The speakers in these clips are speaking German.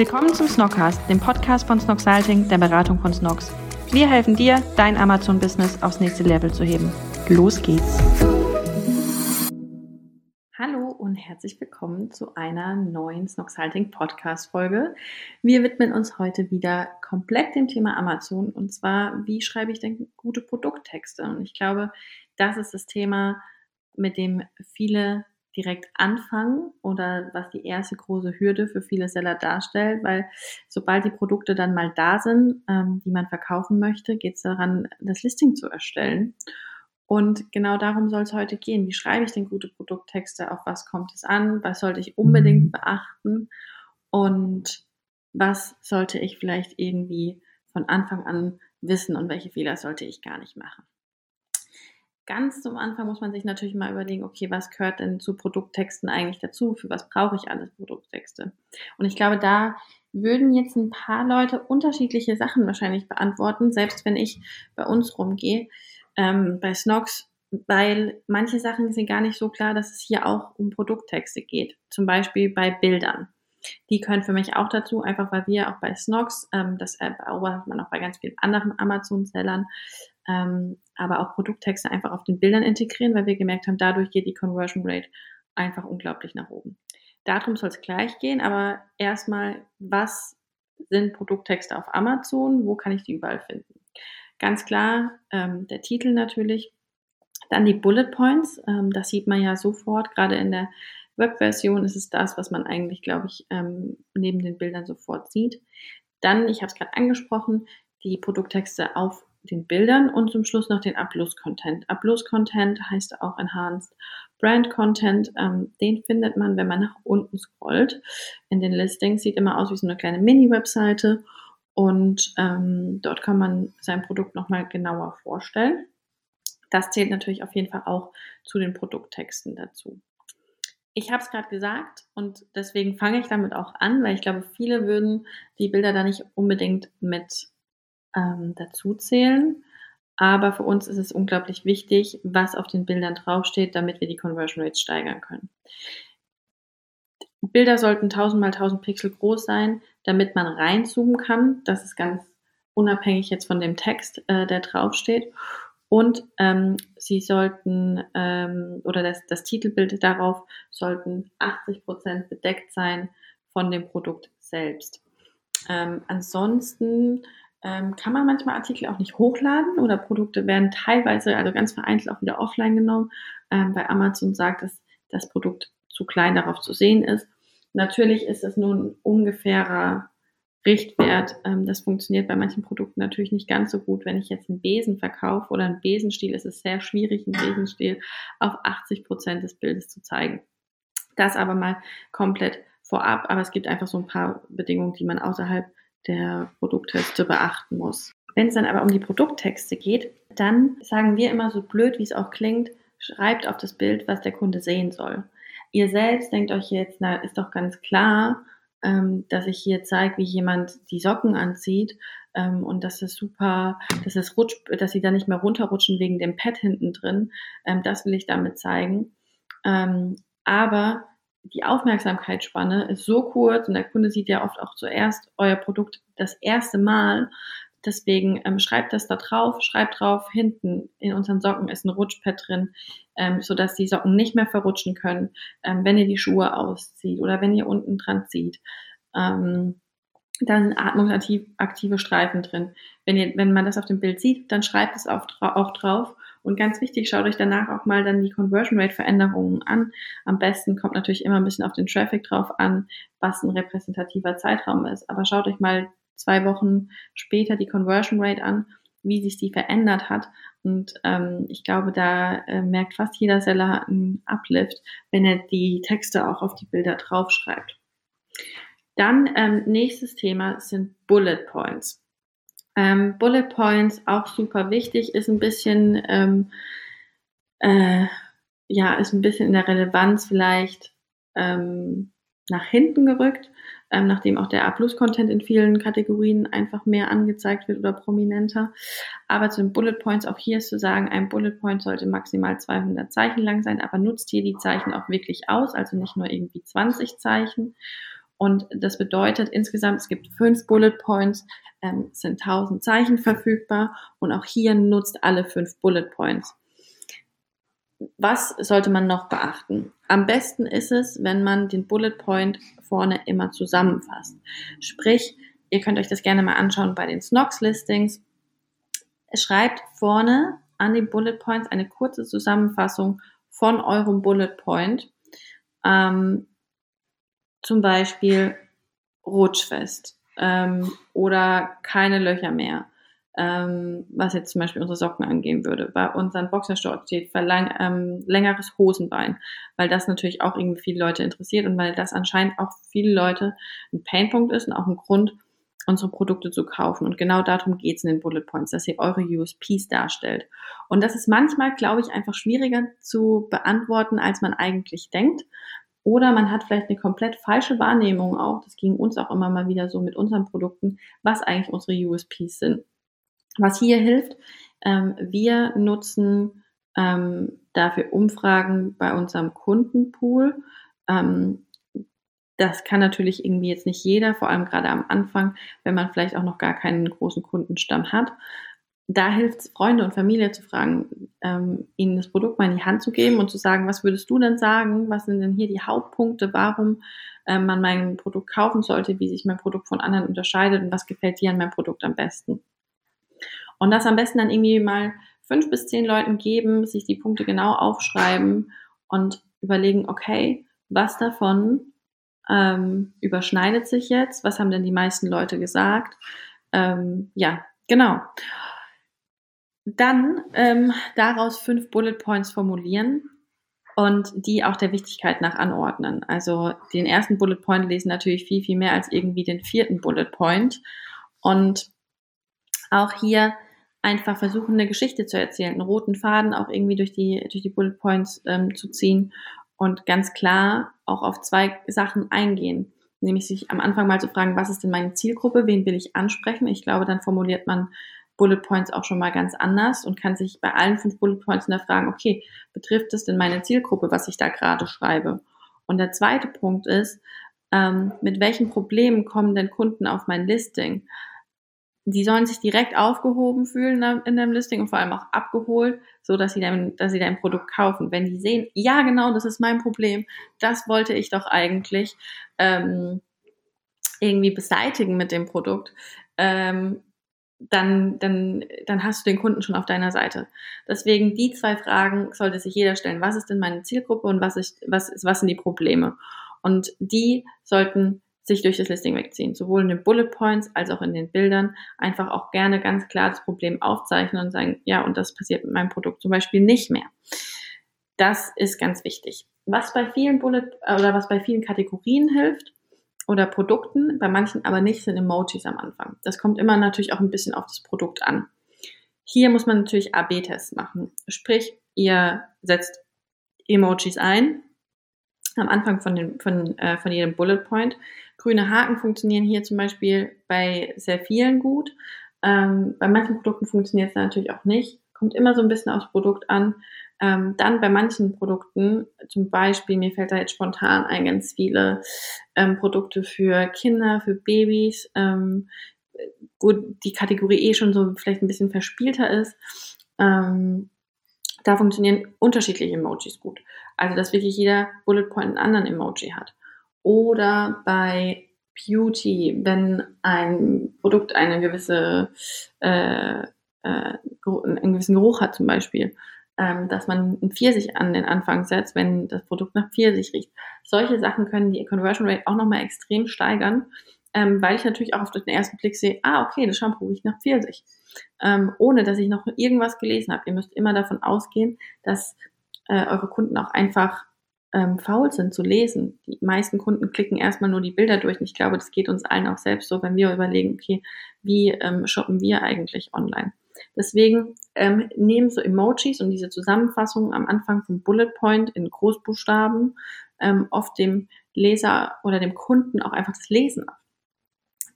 Willkommen zum Snockcast, dem Podcast von Snocksalting, der Beratung von Snocks. Wir helfen dir, dein Amazon-Business aufs nächste Level zu heben. Los geht's! Hallo und herzlich willkommen zu einer neuen Snocksalting Podcast-Folge. Wir widmen uns heute wieder komplett dem Thema Amazon und zwar, wie schreibe ich denn gute Produkttexte? Und ich glaube, das ist das Thema, mit dem viele direkt anfangen oder was die erste große Hürde für viele Seller darstellt, weil sobald die Produkte dann mal da sind, ähm, die man verkaufen möchte, geht es daran, das Listing zu erstellen. Und genau darum soll es heute gehen. Wie schreibe ich denn gute Produkttexte? Auf was kommt es an? Was sollte ich unbedingt mhm. beachten? Und was sollte ich vielleicht irgendwie von Anfang an wissen und welche Fehler sollte ich gar nicht machen? Ganz zum Anfang muss man sich natürlich mal überlegen, okay, was gehört denn zu Produkttexten eigentlich dazu? Für was brauche ich alles Produkttexte? Und ich glaube, da würden jetzt ein paar Leute unterschiedliche Sachen wahrscheinlich beantworten, selbst wenn ich bei uns rumgehe, ähm, bei Snox, weil manche Sachen sind gar nicht so klar, dass es hier auch um Produkttexte geht. Zum Beispiel bei Bildern. Die können für mich auch dazu, einfach weil wir auch bei Snox, ähm, das beobachtet man auch bei ganz vielen anderen Amazon-Sellern, ähm, aber auch Produkttexte einfach auf den Bildern integrieren, weil wir gemerkt haben, dadurch geht die Conversion Rate einfach unglaublich nach oben. Darum soll es gleich gehen, aber erstmal, was sind Produkttexte auf Amazon? Wo kann ich die überall finden? Ganz klar, ähm, der Titel natürlich, dann die Bullet Points, ähm, das sieht man ja sofort, gerade in der Webversion ist es das, was man eigentlich, glaube ich, ähm, neben den Bildern sofort sieht. Dann, ich habe es gerade angesprochen, die Produkttexte auf den Bildern und zum Schluss noch den Upload-Content. Upload-Content heißt auch Enhanced Brand-Content. Ähm, den findet man, wenn man nach unten scrollt in den Listings. Sieht immer aus wie so eine kleine Mini-Webseite und ähm, dort kann man sein Produkt nochmal genauer vorstellen. Das zählt natürlich auf jeden Fall auch zu den Produkttexten dazu. Ich habe es gerade gesagt und deswegen fange ich damit auch an, weil ich glaube, viele würden die Bilder da nicht unbedingt mit ähm, dazu zählen. Aber für uns ist es unglaublich wichtig, was auf den Bildern draufsteht, damit wir die Conversion Rates steigern können. Bilder sollten 1000 mal 1000 Pixel groß sein, damit man reinzoomen kann. Das ist ganz unabhängig jetzt von dem Text, äh, der draufsteht. Und ähm, sie sollten, ähm, oder das, das Titelbild darauf sollten 80 Prozent bedeckt sein von dem Produkt selbst. Ähm, ansonsten ähm, kann man manchmal Artikel auch nicht hochladen oder Produkte werden teilweise, also ganz vereinzelt auch wieder offline genommen. Ähm, bei Amazon sagt, dass das Produkt zu klein darauf zu sehen ist. Natürlich ist es nur ein ungefährer Richtwert. Ähm, das funktioniert bei manchen Produkten natürlich nicht ganz so gut. Wenn ich jetzt einen Besen verkaufe oder einen Besenstiel, ist es sehr schwierig, einen Besenstiel auf 80 Prozent des Bildes zu zeigen. Das aber mal komplett vorab, aber es gibt einfach so ein paar Bedingungen, die man außerhalb der Produkttexte beachten muss. Wenn es dann aber um die Produkttexte geht, dann sagen wir immer so blöd, wie es auch klingt, schreibt auf das Bild, was der Kunde sehen soll. Ihr selbst denkt euch jetzt, na, ist doch ganz klar, ähm, dass ich hier zeige, wie jemand die Socken anzieht ähm, und dass es super, dass es rutscht, dass sie da nicht mehr runterrutschen wegen dem Pad hinten drin. Ähm, das will ich damit zeigen. Ähm, aber die Aufmerksamkeitsspanne ist so kurz und der Kunde sieht ja oft auch zuerst euer Produkt das erste Mal. Deswegen ähm, schreibt das da drauf, schreibt drauf, hinten in unseren Socken ist ein Rutschpad drin, ähm, sodass die Socken nicht mehr verrutschen können, ähm, wenn ihr die Schuhe auszieht oder wenn ihr unten dran zieht. Ähm, da sind atmungsaktive Streifen drin. Wenn, ihr, wenn man das auf dem Bild sieht, dann schreibt es auch, auch drauf und ganz wichtig, schaut euch danach auch mal dann die Conversion Rate Veränderungen an. Am besten kommt natürlich immer ein bisschen auf den Traffic drauf an, was ein repräsentativer Zeitraum ist. Aber schaut euch mal zwei Wochen später die Conversion Rate an, wie sich die verändert hat. Und ähm, ich glaube, da äh, merkt fast jeder Seller einen Uplift, wenn er die Texte auch auf die Bilder draufschreibt. Dann ähm, nächstes Thema sind Bullet Points. Ähm, Bullet Points, auch super wichtig, ist ein bisschen, ähm, äh, ja, ist ein bisschen in der Relevanz vielleicht ähm, nach hinten gerückt, ähm, nachdem auch der A-Plus-Content in vielen Kategorien einfach mehr angezeigt wird oder prominenter. Aber zu den Bullet Points, auch hier ist zu sagen, ein Bullet Point sollte maximal 200 Zeichen lang sein, aber nutzt hier die Zeichen auch wirklich aus, also nicht nur irgendwie 20 Zeichen. Und das bedeutet insgesamt, es gibt fünf Bullet Points, ähm, sind 1000 Zeichen verfügbar und auch hier nutzt alle fünf Bullet Points. Was sollte man noch beachten? Am besten ist es, wenn man den Bullet Point vorne immer zusammenfasst. Sprich, ihr könnt euch das gerne mal anschauen bei den Snox Listings. Schreibt vorne an den Bullet Points eine kurze Zusammenfassung von eurem Bullet Point. Ähm, zum Beispiel rutschfest ähm, oder keine Löcher mehr. Ähm, was jetzt zum Beispiel unsere Socken angehen würde. Bei unseren Boxershorts steht verlang, ähm, längeres Hosenbein, weil das natürlich auch irgendwie viele Leute interessiert und weil das anscheinend auch viele Leute ein Painpunkt ist und auch ein Grund, unsere Produkte zu kaufen. Und genau darum geht es in den Bullet Points, dass ihr eure USPs darstellt. Und das ist manchmal, glaube ich, einfach schwieriger zu beantworten, als man eigentlich denkt. Oder man hat vielleicht eine komplett falsche Wahrnehmung auch, das ging uns auch immer mal wieder so mit unseren Produkten, was eigentlich unsere USPs sind. Was hier hilft, ähm, wir nutzen ähm, dafür Umfragen bei unserem Kundenpool. Ähm, das kann natürlich irgendwie jetzt nicht jeder, vor allem gerade am Anfang, wenn man vielleicht auch noch gar keinen großen Kundenstamm hat da hilft es, Freunde und Familie zu fragen, ähm, ihnen das Produkt mal in die Hand zu geben und zu sagen, was würdest du denn sagen? Was sind denn hier die Hauptpunkte, warum ähm, man mein Produkt kaufen sollte, wie sich mein Produkt von anderen unterscheidet und was gefällt dir an meinem Produkt am besten? Und das am besten dann irgendwie mal fünf bis zehn Leuten geben, sich die Punkte genau aufschreiben und überlegen, okay, was davon ähm, überschneidet sich jetzt? Was haben denn die meisten Leute gesagt? Ähm, ja, genau. Dann ähm, daraus fünf Bullet Points formulieren und die auch der Wichtigkeit nach anordnen. Also den ersten Bullet Point lesen natürlich viel, viel mehr als irgendwie den vierten Bullet Point. Und auch hier einfach versuchen, eine Geschichte zu erzählen, einen roten Faden auch irgendwie durch die, durch die Bullet Points ähm, zu ziehen und ganz klar auch auf zwei Sachen eingehen. Nämlich sich am Anfang mal zu fragen, was ist denn meine Zielgruppe, wen will ich ansprechen? Ich glaube, dann formuliert man Bullet Points auch schon mal ganz anders und kann sich bei allen fünf Bullet Points hinterfragen, okay, betrifft es denn meine Zielgruppe, was ich da gerade schreibe? Und der zweite Punkt ist, ähm, mit welchen Problemen kommen denn Kunden auf mein Listing? Die sollen sich direkt aufgehoben fühlen in dem Listing und vor allem auch abgeholt, so dass sie dann, dass sie dein Produkt kaufen. Wenn die sehen, ja genau, das ist mein Problem, das wollte ich doch eigentlich ähm, irgendwie beseitigen mit dem Produkt, ähm, dann, dann, dann hast du den Kunden schon auf deiner Seite. Deswegen die zwei Fragen sollte sich jeder stellen. Was ist denn meine Zielgruppe und was, ist, was, ist, was sind die Probleme? Und die sollten sich durch das Listing wegziehen, sowohl in den Bullet Points als auch in den Bildern. Einfach auch gerne ganz klar das Problem aufzeichnen und sagen, ja, und das passiert mit meinem Produkt zum Beispiel nicht mehr. Das ist ganz wichtig. Was bei vielen Bullet oder was bei vielen Kategorien hilft, oder Produkten, bei manchen aber nicht, sind Emojis am Anfang. Das kommt immer natürlich auch ein bisschen auf das Produkt an. Hier muss man natürlich AB-Tests machen. Sprich, ihr setzt Emojis ein am Anfang von, den, von, äh, von jedem Bullet Point. Grüne Haken funktionieren hier zum Beispiel bei sehr vielen gut. Ähm, bei manchen Produkten funktioniert es natürlich auch nicht. Kommt immer so ein bisschen aufs Produkt an. Ähm, dann bei manchen Produkten, zum Beispiel, mir fällt da jetzt spontan ein, ganz viele ähm, Produkte für Kinder, für Babys, ähm, wo die Kategorie eh schon so vielleicht ein bisschen verspielter ist. Ähm, da funktionieren unterschiedliche Emojis gut. Also, dass wirklich jeder Bullet Point einen anderen Emoji hat. Oder bei Beauty, wenn ein Produkt eine gewisse, äh, äh, einen gewissen Geruch hat zum Beispiel, ähm, dass man ein Pfirsich an den Anfang setzt, wenn das Produkt nach Pfirsich riecht. Solche Sachen können die Conversion Rate auch nochmal extrem steigern, ähm, weil ich natürlich auch auf den ersten Blick sehe, ah, okay, das Shampoo riecht nach Pfirsich. Ähm, ohne dass ich noch irgendwas gelesen habe. Ihr müsst immer davon ausgehen, dass äh, eure Kunden auch einfach ähm, faul sind zu lesen. Die meisten Kunden klicken erstmal nur die Bilder durch. Und ich glaube, das geht uns allen auch selbst so, wenn wir überlegen, okay, wie ähm, shoppen wir eigentlich online? Deswegen ähm, nehmen so Emojis und diese Zusammenfassungen am Anfang vom Bullet Point in Großbuchstaben ähm, oft dem Leser oder dem Kunden auch einfach das Lesen ab.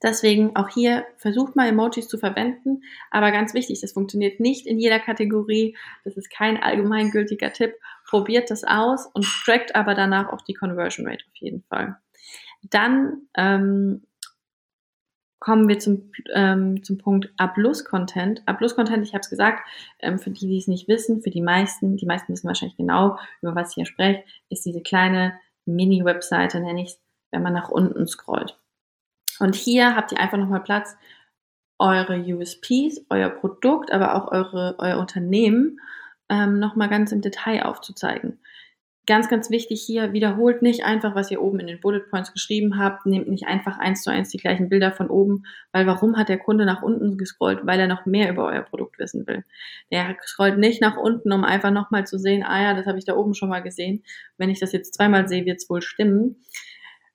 Deswegen auch hier versucht mal Emojis zu verwenden, aber ganz wichtig, das funktioniert nicht in jeder Kategorie. Das ist kein allgemeingültiger Tipp. Probiert das aus und trackt aber danach auch die Conversion Rate auf jeden Fall. Dann ähm, kommen wir zum, ähm, zum Punkt A-Plus-Content. A-Plus-Content, ich habe es gesagt, ähm, für die, die es nicht wissen, für die meisten, die meisten wissen wahrscheinlich genau, über was ich hier spreche, ist diese kleine Mini-Webseite, nenne ich es, wenn man nach unten scrollt. Und hier habt ihr einfach nochmal Platz, eure USPs, euer Produkt, aber auch eure, euer Unternehmen ähm, nochmal ganz im Detail aufzuzeigen. Ganz, ganz wichtig hier, wiederholt nicht einfach, was ihr oben in den Bullet Points geschrieben habt, nehmt nicht einfach eins zu eins die gleichen Bilder von oben, weil warum hat der Kunde nach unten gescrollt? Weil er noch mehr über euer Produkt wissen will. Der scrollt nicht nach unten, um einfach nochmal zu sehen, ah ja, das habe ich da oben schon mal gesehen. Wenn ich das jetzt zweimal sehe, wird es wohl stimmen.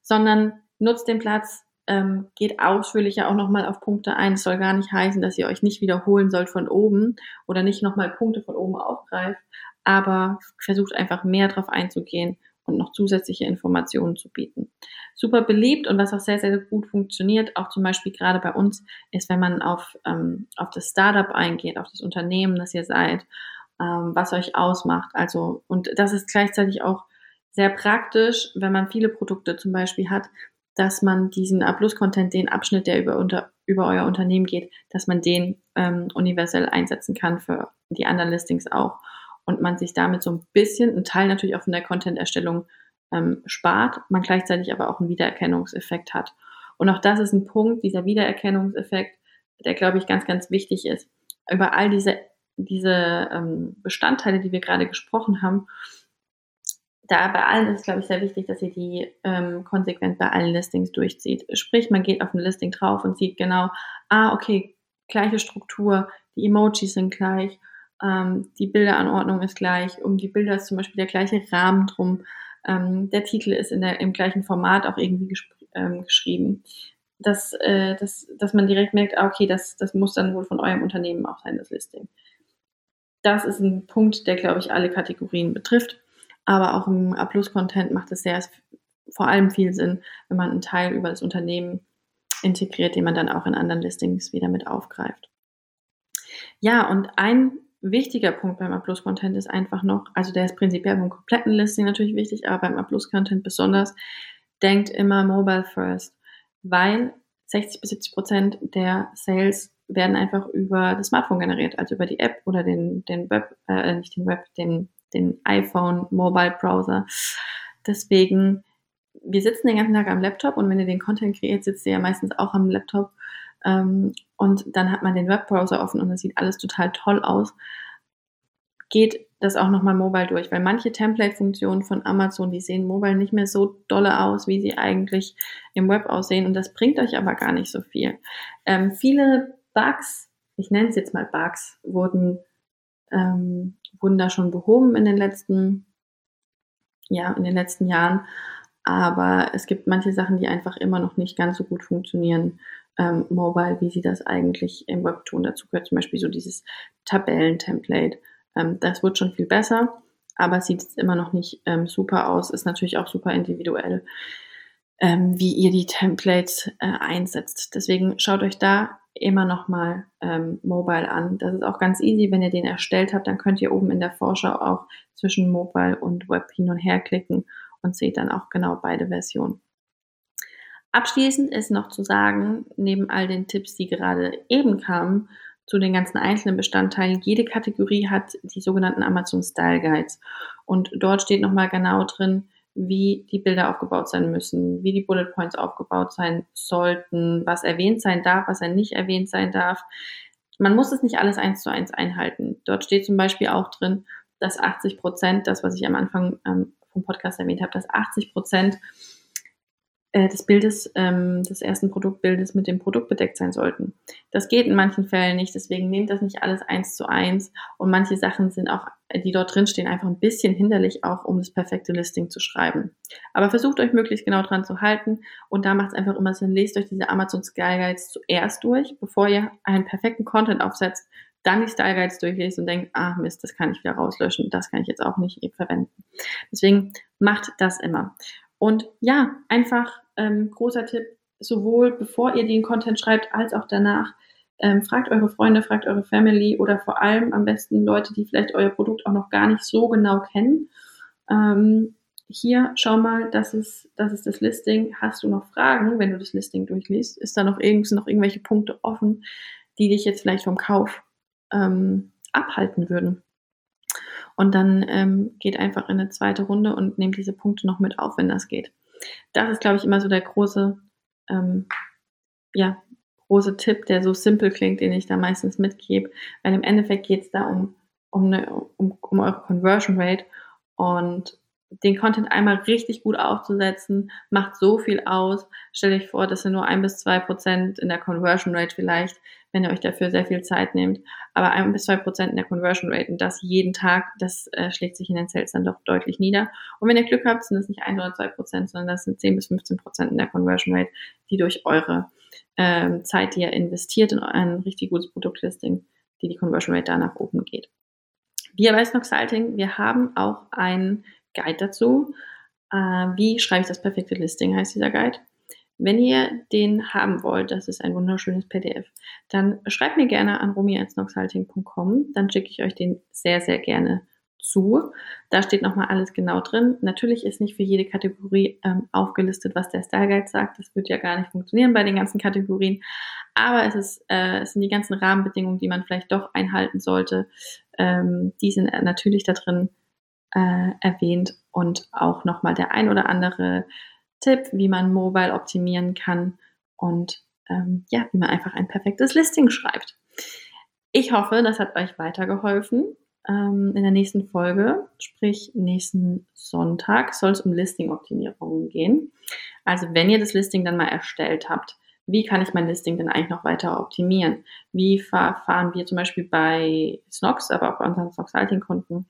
Sondern nutzt den Platz, ähm, geht ausführlicher auch nochmal auf Punkte ein. Es soll gar nicht heißen, dass ihr euch nicht wiederholen sollt von oben oder nicht nochmal Punkte von oben aufgreift, aber versucht einfach mehr darauf einzugehen und noch zusätzliche Informationen zu bieten. Super beliebt und was auch sehr, sehr gut funktioniert, auch zum Beispiel gerade bei uns, ist, wenn man auf, ähm, auf das Startup eingeht, auf das Unternehmen, das ihr seid, ähm, was euch ausmacht. Also, und das ist gleichzeitig auch sehr praktisch, wenn man viele Produkte zum Beispiel hat, dass man diesen A-Plus-Content, den Abschnitt, der über, unter, über euer Unternehmen geht, dass man den ähm, universell einsetzen kann für die anderen Listings auch. Und man sich damit so ein bisschen, ein Teil natürlich auch von der Content-Erstellung ähm, spart, man gleichzeitig aber auch einen Wiedererkennungseffekt hat. Und auch das ist ein Punkt, dieser Wiedererkennungseffekt, der, glaube ich, ganz, ganz wichtig ist. Über all diese, diese ähm, Bestandteile, die wir gerade gesprochen haben, da bei allen ist es, glaube ich, sehr wichtig, dass ihr die ähm, konsequent bei allen Listings durchzieht. Sprich, man geht auf ein Listing drauf und sieht genau, ah, okay, gleiche Struktur, die Emojis sind gleich, ähm, die Bilderanordnung ist gleich, um die Bilder ist zum Beispiel der gleiche Rahmen drum, ähm, der Titel ist in der, im gleichen Format auch irgendwie ähm, geschrieben. Dass, äh, dass, dass man direkt merkt, ah, okay, das, das muss dann wohl von eurem Unternehmen auch sein, das Listing. Das ist ein Punkt, der, glaube ich, alle Kategorien betrifft. Aber auch im A-Plus-Content macht es sehr, vor allem viel Sinn, wenn man einen Teil über das Unternehmen integriert, den man dann auch in anderen Listings wieder mit aufgreift. Ja, und ein wichtiger Punkt beim A-Plus-Content ist einfach noch, also der ist prinzipiell beim kompletten Listing natürlich wichtig, aber beim A-Plus-Content besonders, denkt immer Mobile First, weil 60 bis 70 Prozent der Sales werden einfach über das Smartphone generiert, also über die App oder den, den Web, äh, nicht den Web, den den iPhone Mobile Browser. Deswegen, wir sitzen den ganzen Tag am Laptop und wenn ihr den Content kreiert, sitzt ihr ja meistens auch am Laptop. Ähm, und dann hat man den Webbrowser offen und es sieht alles total toll aus. Geht das auch nochmal mobile durch, weil manche Template-Funktionen von Amazon, die sehen mobile nicht mehr so dolle aus, wie sie eigentlich im Web aussehen und das bringt euch aber gar nicht so viel. Ähm, viele Bugs, ich nenne es jetzt mal Bugs, wurden ähm, wurden da schon behoben in den letzten, ja, in den letzten Jahren. Aber es gibt manche Sachen, die einfach immer noch nicht ganz so gut funktionieren, ähm, mobile, wie sie das eigentlich im Web tun. Dazu gehört zum Beispiel so dieses Tabellen-Template. Ähm, das wird schon viel besser, aber sieht immer noch nicht ähm, super aus, ist natürlich auch super individuell, ähm, wie ihr die Templates äh, einsetzt. Deswegen schaut euch da immer nochmal ähm, Mobile an. Das ist auch ganz easy, wenn ihr den erstellt habt, dann könnt ihr oben in der Vorschau auch zwischen Mobile und Web hin und her klicken und seht dann auch genau beide Versionen. Abschließend ist noch zu sagen, neben all den Tipps, die gerade eben kamen, zu den ganzen einzelnen Bestandteilen, jede Kategorie hat die sogenannten Amazon Style Guides. Und dort steht nochmal genau drin, wie die Bilder aufgebaut sein müssen, wie die Bullet Points aufgebaut sein sollten, was erwähnt sein darf, was er nicht erwähnt sein darf. Man muss es nicht alles eins zu eins einhalten. Dort steht zum Beispiel auch drin, dass 80 Prozent, das was ich am Anfang ähm, vom Podcast erwähnt habe, dass 80 Prozent äh, des Bildes, ähm, des ersten Produktbildes mit dem Produkt bedeckt sein sollten. Das geht in manchen Fällen nicht, deswegen nehmt das nicht alles eins zu eins und manche Sachen sind auch, die dort drin stehen, einfach ein bisschen hinderlich auch, um das perfekte Listing zu schreiben. Aber versucht euch möglichst genau dran zu halten und da macht es einfach immer Sinn, lest euch diese Amazon Sky Guides zuerst durch, bevor ihr einen perfekten Content aufsetzt, dann die Style Guides durchlest und denkt, ah Mist, das kann ich wieder rauslöschen, das kann ich jetzt auch nicht verwenden. Deswegen macht das immer. Und ja, einfach ähm, großer Tipp, sowohl bevor ihr den Content schreibt, als auch danach. Ähm, fragt eure Freunde, fragt eure Family oder vor allem am besten Leute, die vielleicht euer Produkt auch noch gar nicht so genau kennen. Ähm, hier, schau mal, das ist, das ist das Listing. Hast du noch Fragen, wenn du das Listing durchliest? Ist da noch, irgend, noch irgendwelche Punkte offen, die dich jetzt vielleicht vom Kauf ähm, abhalten würden? Und dann ähm, geht einfach in eine zweite Runde und nehmt diese Punkte noch mit auf, wenn das geht. Das ist, glaube ich, immer so der große, ähm, ja, große Tipp, der so simpel klingt, den ich da meistens mitgebe. Weil im Endeffekt geht es da um, um, eine, um, um eure Conversion Rate und den Content einmal richtig gut aufzusetzen, macht so viel aus. Stell euch vor, dass ihr nur ein bis zwei Prozent in der Conversion Rate vielleicht, wenn ihr euch dafür sehr viel Zeit nehmt, aber ein bis zwei Prozent in der Conversion Rate und das jeden Tag, das äh, schlägt sich in den Sales dann doch deutlich nieder. Und wenn ihr Glück habt, sind das nicht ein oder zwei Prozent, sondern das sind zehn bis 15 Prozent in der Conversion Rate, die durch eure ähm, Zeit, die ihr investiert in ein richtig gutes Produktlisting, die die Conversion Rate da nach oben geht. Wir bei Snoxalting, wir haben auch ein Guide dazu. Äh, wie schreibe ich das perfekte Listing, heißt dieser Guide. Wenn ihr den haben wollt, das ist ein wunderschönes PDF, dann schreibt mir gerne an romi.snoxhalting.com, dann schicke ich euch den sehr, sehr gerne zu. Da steht nochmal alles genau drin. Natürlich ist nicht für jede Kategorie ähm, aufgelistet, was der Style Guide sagt. Das wird ja gar nicht funktionieren bei den ganzen Kategorien. Aber es, ist, äh, es sind die ganzen Rahmenbedingungen, die man vielleicht doch einhalten sollte. Ähm, die sind natürlich da drin äh, erwähnt und auch nochmal der ein oder andere Tipp, wie man Mobile optimieren kann und ähm, ja, wie man einfach ein perfektes Listing schreibt. Ich hoffe, das hat euch weitergeholfen. Ähm, in der nächsten Folge, sprich nächsten Sonntag, soll es um Listing-Optimierungen gehen. Also wenn ihr das Listing dann mal erstellt habt, wie kann ich mein Listing denn eigentlich noch weiter optimieren? Wie verfahren wir zum Beispiel bei Snox, aber auch bei unseren Snox-Salting-Kunden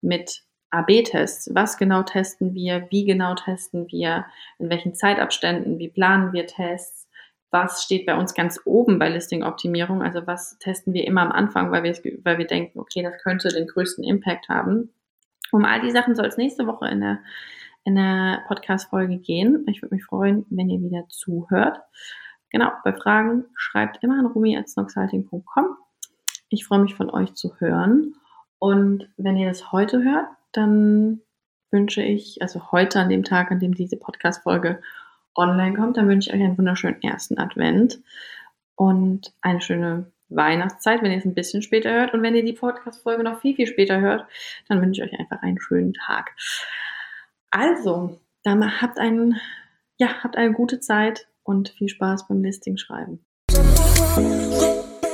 mit AB-Tests. Was genau testen wir? Wie genau testen wir? In welchen Zeitabständen? Wie planen wir Tests? Was steht bei uns ganz oben bei Listing-Optimierung? Also was testen wir immer am Anfang, weil wir, weil wir denken, okay, das könnte den größten Impact haben. Um all die Sachen soll es nächste Woche in der, in der Podcast-Folge gehen. Ich würde mich freuen, wenn ihr wieder zuhört. Genau, bei Fragen schreibt immer an rumi.snoxhalting.com. Ich freue mich von euch zu hören. Und wenn ihr das heute hört, dann wünsche ich, also heute an dem Tag, an dem diese Podcast-Folge online kommt, dann wünsche ich euch einen wunderschönen ersten Advent und eine schöne Weihnachtszeit, wenn ihr es ein bisschen später hört. Und wenn ihr die Podcast-Folge noch viel, viel später hört, dann wünsche ich euch einfach einen schönen Tag. Also, dann habt einen, ja, habt eine gute Zeit und viel Spaß beim Listing schreiben.